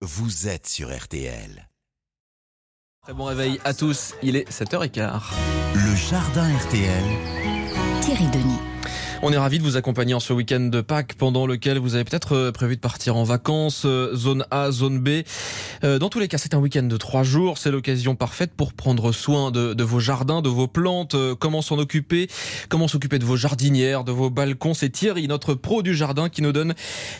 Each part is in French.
vous êtes sur RTL. Très bon réveil à tous, il est 7h15. Le jardin RTL. Thierry Denis. On est ravis de vous accompagner en ce week-end de Pâques pendant lequel vous avez peut-être euh, prévu de partir en vacances, euh, zone A, zone B. Euh, Dans tous les cas, c'est un week-end de trois jours. C'est l'occasion parfaite pour prendre soin de, de vos jardins, de vos plantes. Comment s'en occuper Comment s'occuper de vos jardinières, de vos balcons C'est Thierry, notre pro du jardin, qui nous donne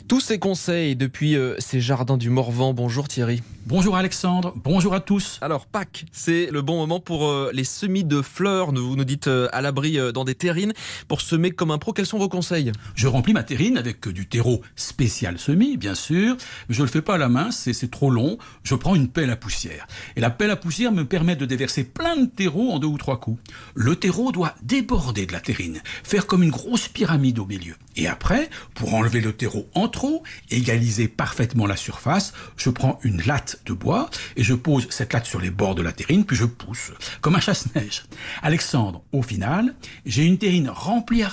tous ses conseils depuis ces jardins du Morvan. Bonjour Thierry. Bonjour Alexandre, bonjour à tous. Alors Pâques, c'est le bon moment pour les semis de fleurs. Vous nous dites à l'abri dans des terrines pour semer comme un pro. Quels sont vos conseils? Je remplis ma terrine avec du terreau spécial semis, bien sûr. Mais je le fais pas à la main, c'est c'est trop long. Je prends une pelle à poussière. Et la pelle à poussière me permet de déverser plein de terreau en deux ou trois coups. Le terreau doit déborder de la terrine, faire comme une grosse pyramide au milieu. Et après, pour enlever le terreau en trop, égaliser parfaitement la surface, je prends une latte de bois et je pose cette latte sur les bords de la terrine, puis je pousse, comme un chasse-neige. Alexandre, au final, j'ai une terrine remplie à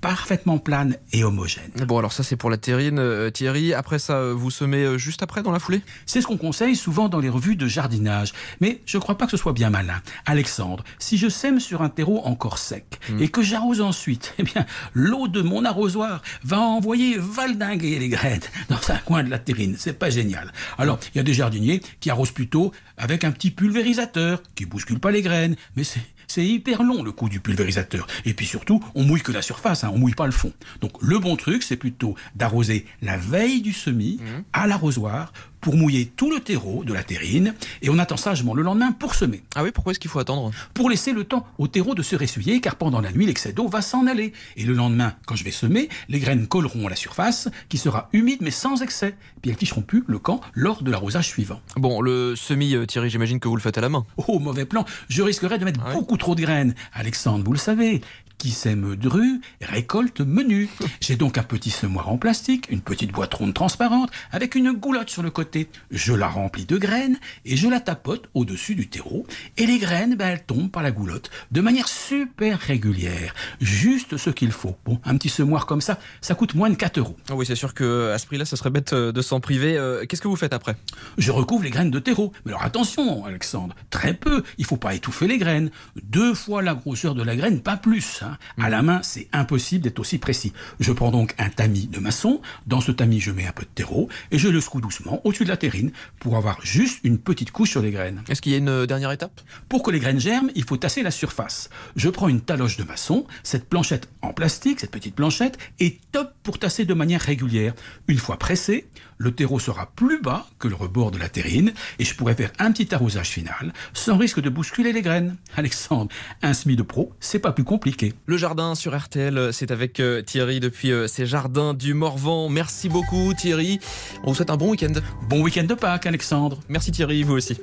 parfaitement plane et homogène. Bon alors ça c'est pour la terrine, euh, Thierry. Après ça, euh, vous semez euh, juste après dans la foulée? C'est ce qu'on conseille souvent dans les revues de jardinage. Mais je ne crois pas que ce soit bien malin. Alexandre, si je sème sur un terreau encore sec et que j'arrose ensuite, eh bien, l'eau de mon arrosoir va envoyer valdinguer les graines dans un coin de la terrine. C'est pas génial. Alors, il y a des jardiniers qui arrosent plutôt avec un petit pulvérisateur qui bouscule pas les graines. Mais c'est c'est hyper long le coup du pulvérisateur. Et puis surtout, on mouille que la surface, hein, on mouille pas le fond. Donc le bon truc, c'est plutôt d'arroser la veille du semis à l'arrosoir pour mouiller tout le terreau de la terrine. Et on attend sagement le lendemain pour semer. Ah oui, pourquoi est-ce qu'il faut attendre Pour laisser le temps au terreau de se ressuyer, car pendant la nuit, l'excès d'eau va s'en aller. Et le lendemain, quand je vais semer, les graines colleront à la surface, qui sera humide mais sans excès. Puis elles ticheront plus le camp lors de l'arrosage suivant. Bon, le semis, euh, Thierry, j'imagine que vous le faites à la main. Oh, mauvais plan, je risquerais de mettre Ah ouais beaucoup trop de graines. Alexandre, vous le savez, qui sème dru récolte menu. J'ai donc un petit semoir en plastique, une petite boîte ronde transparente, avec une goulotte sur le côté. Je la remplis de graines et je la tapote au-dessus du terreau. Et les graines, ben, elles tombent par la goulotte de manière super régulière. Juste ce qu'il faut. Bon, un petit semoir comme ça, ça coûte moins de 4 euros. Ah oui, c'est sûr que à ce prix-là, ça serait bête euh, de s'en priver. Euh, Qu'est-ce que vous faites après? Je recouvre les graines de terreau. Mais alors attention, Alexandre, très peu. Il faut pas étouffer les graines. Deux fois la grosseur de la graine, pas plus. hein. À la main, c'est impossible d'être aussi précis. Je prends donc un tamis de maçon. Dans ce tamis, je mets un peu de terreau et je le secoue doucement au-dessus de la terrine pour avoir juste une petite couche sur les graines. Est-ce qu'il y a une euh, dernière étape? Pour que les graines germent, il faut tasser la surface. Je prends une taloche de maçon, cette planchette en plastique, cette petite planchette, est top pour tasser de manière régulière. Une fois pressé, le terreau sera plus bas que le rebord de la terrine et je pourrai faire un petit arrosage final sans risque de bousculer les graines. Alexandre, un semis de pro, c'est pas plus compliqué. Le jardin sur RTL, c'est avec euh, Thierry depuis euh, ces jardins du Morvan. Merci beaucoup Thierry. On vous souhaite un bon week-end. Bon week-end de Pâques, Alexandre. Merci Thierry, vous aussi.